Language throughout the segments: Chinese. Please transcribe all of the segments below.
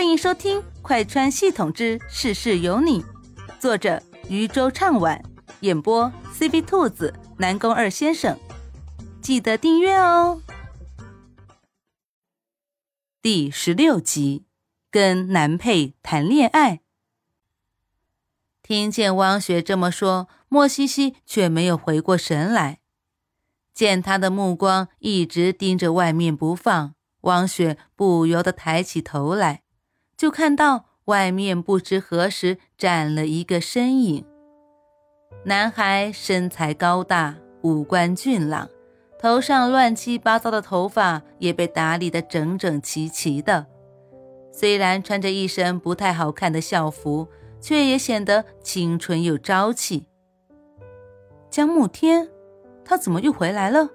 欢迎收听《快穿系统之事事有你》，作者渔舟唱晚，演播：C B 兔子、南宫二先生。记得订阅哦。第十六集，跟男配谈恋爱。听见汪雪这么说，莫西西却没有回过神来，见他的目光一直盯着外面不放。汪雪不由得抬起头来，就看到外面不知何时站了一个身影。男孩身材高大，五官俊朗，头上乱七八糟的头发也被打理得整整齐齐的。虽然穿着一身不太好看的校服，却也显得清纯又朝气。江慕天，他怎么又回来了？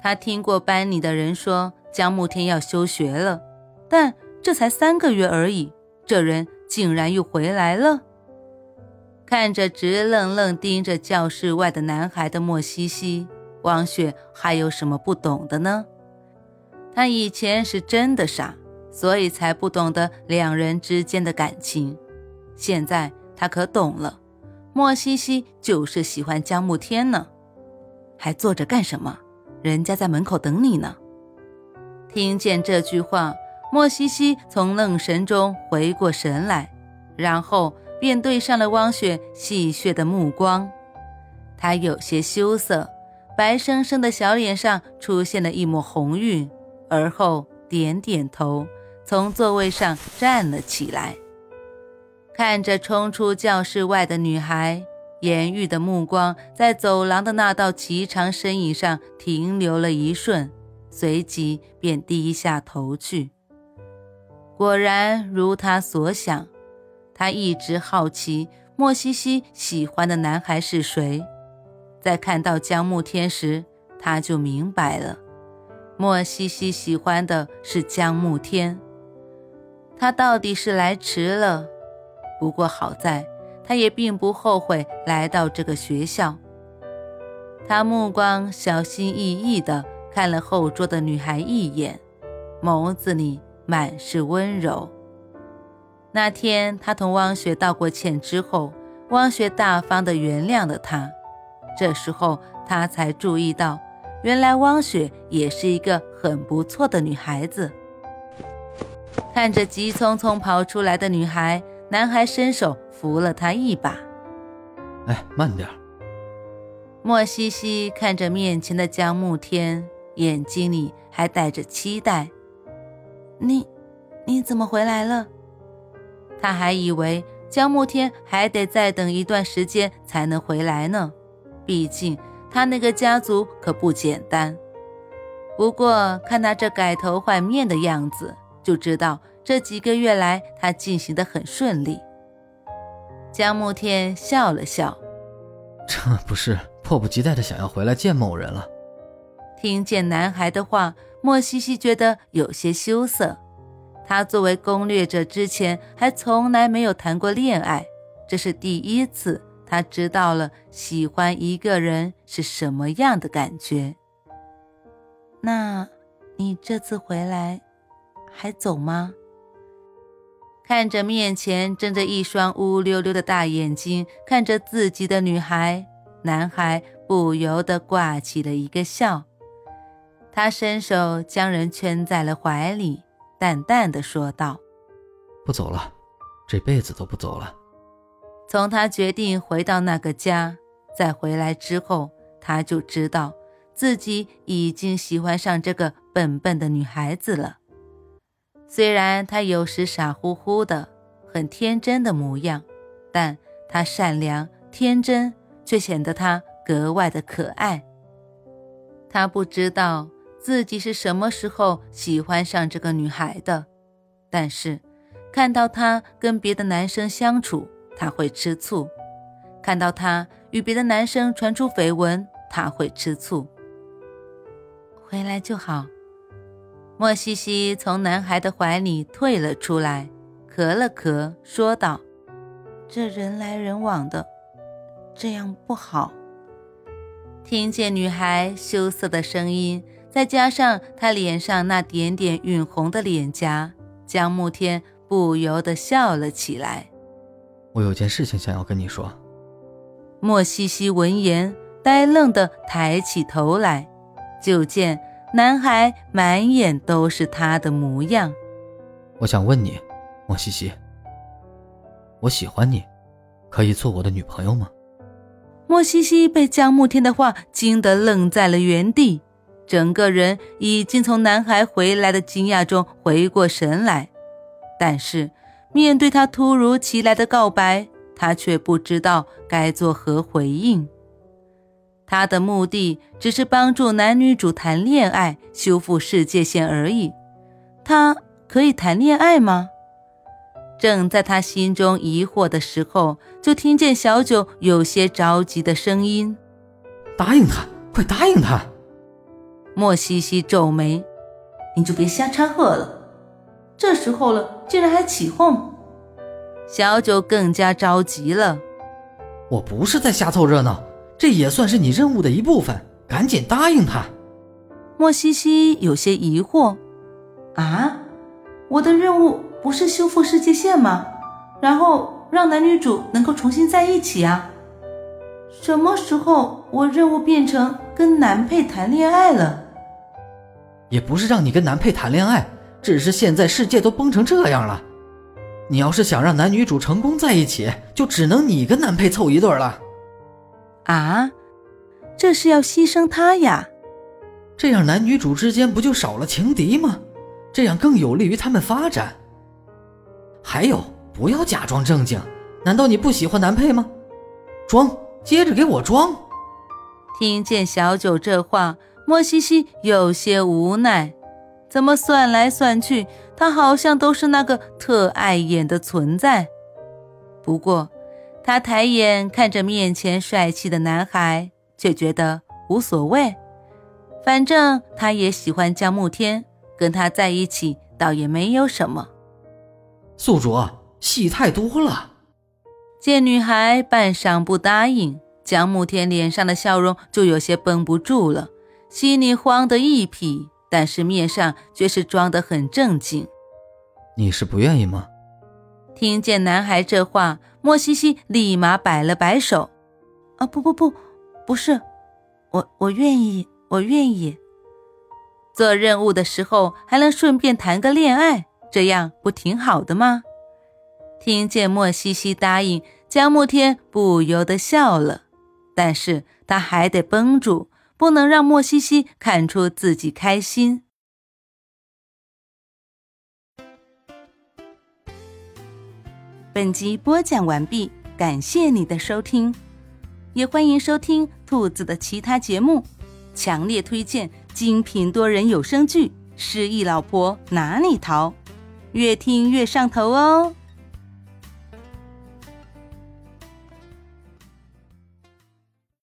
他听过班里的人说。江慕天要休学了，但这才三个月而已，这人竟然又回来了。看着直愣愣盯着教室外的男孩的莫西西，王雪还有什么不懂的呢？他以前是真的傻，所以才不懂得两人之间的感情。现在他可懂了，莫西西就是喜欢江慕天呢。还坐着干什么？人家在门口等你呢。听见这句话，莫西西从愣神中回过神来，然后便对上了汪雪戏谑的目光。他有些羞涩，白生生的小脸上出现了一抹红晕，而后点点头，从座位上站了起来，看着冲出教室外的女孩，颜玉的目光在走廊的那道颀长身影上停留了一瞬。随即便低下头去。果然如他所想，他一直好奇莫西西喜欢的男孩是谁。在看到江慕天时，他就明白了，莫西西喜欢的是江慕天。他到底是来迟了，不过好在，他也并不后悔来到这个学校。他目光小心翼翼的。看了后桌的女孩一眼，眸子里满是温柔。那天他同汪雪道过歉之后，汪雪大方地原谅了他。这时候他才注意到，原来汪雪也是一个很不错的女孩子。看着急匆匆跑出来的女孩，男孩伸手扶了她一把：“哎，慢点。”莫西西看着面前的江慕天。眼睛里还带着期待。你，你怎么回来了？他还以为江慕天还得再等一段时间才能回来呢。毕竟他那个家族可不简单。不过看他这改头换面的样子，就知道这几个月来他进行的很顺利。江慕天笑了笑，这不是迫不及待的想要回来见某人了。听见男孩的话，莫西西觉得有些羞涩。他作为攻略者，之前还从来没有谈过恋爱，这是第一次，他知道了喜欢一个人是什么样的感觉。那，你这次回来还走吗？看着面前睁着一双乌溜溜的大眼睛看着自己的女孩，男孩不由得挂起了一个笑。他伸手将人圈在了怀里，淡淡的说道：“不走了，这辈子都不走了。”从他决定回到那个家，再回来之后，他就知道自己已经喜欢上这个笨笨的女孩子了。虽然她有时傻乎乎的，很天真的模样，但她善良天真，却显得她格外的可爱。他不知道。自己是什么时候喜欢上这个女孩的？但是看到她跟别的男生相处，他会吃醋；看到她与别的男生传出绯闻，他会吃醋。回来就好。莫西西从男孩的怀里退了出来，咳了咳，说道：“这人来人往的，这样不好。”听见女孩羞涩的声音。再加上他脸上那点点晕红的脸颊，江慕天不由得笑了起来。我有件事情想要跟你说。莫西西闻言，呆愣的抬起头来，就见男孩满眼都是他的模样。我想问你，莫西西，我喜欢你，可以做我的女朋友吗？莫西西被江慕天的话惊得愣在了原地。整个人已经从男孩回来的惊讶中回过神来，但是面对他突如其来的告白，他却不知道该作何回应。他的目的只是帮助男女主谈恋爱，修复世界线而已。他可以谈恋爱吗？正在他心中疑惑的时候，就听见小九有些着急的声音：“答应他，快答应他！”莫西西皱眉：“你就别瞎掺和了，这时候了，竟然还起哄。”小九更加着急了：“我不是在瞎凑热闹，这也算是你任务的一部分，赶紧答应他。”莫西西有些疑惑：“啊，我的任务不是修复世界线吗？然后让男女主能够重新在一起啊？什么时候我任务变成跟男配谈恋爱了？”也不是让你跟男配谈恋爱，只是现在世界都崩成这样了，你要是想让男女主成功在一起，就只能你跟男配凑一对了。啊，这是要牺牲他呀？这样男女主之间不就少了情敌吗？这样更有利于他们发展。还有，不要假装正经，难道你不喜欢男配吗？装，接着给我装。听见小九这话。莫西西有些无奈，怎么算来算去，他好像都是那个特碍眼的存在。不过，他抬眼看着面前帅气的男孩，却觉得无所谓。反正他也喜欢江慕天，跟他在一起倒也没有什么。宿主，戏太多了。见女孩半晌不答应，江慕天脸上的笑容就有些绷不住了。心里慌得一匹，但是面上却是装得很正经。你是不愿意吗？听见男孩这话，莫西西立马摆了摆手：“啊，不不不，不是，我我愿意，我愿意。做任务的时候还能顺便谈个恋爱，这样不挺好的吗？”听见莫西西答应，江慕天不由得笑了，但是他还得绷住。不能让莫西西看出自己开心。本集播讲完毕，感谢你的收听，也欢迎收听兔子的其他节目，强烈推荐精品多人有声剧《失忆老婆哪里逃》，越听越上头哦。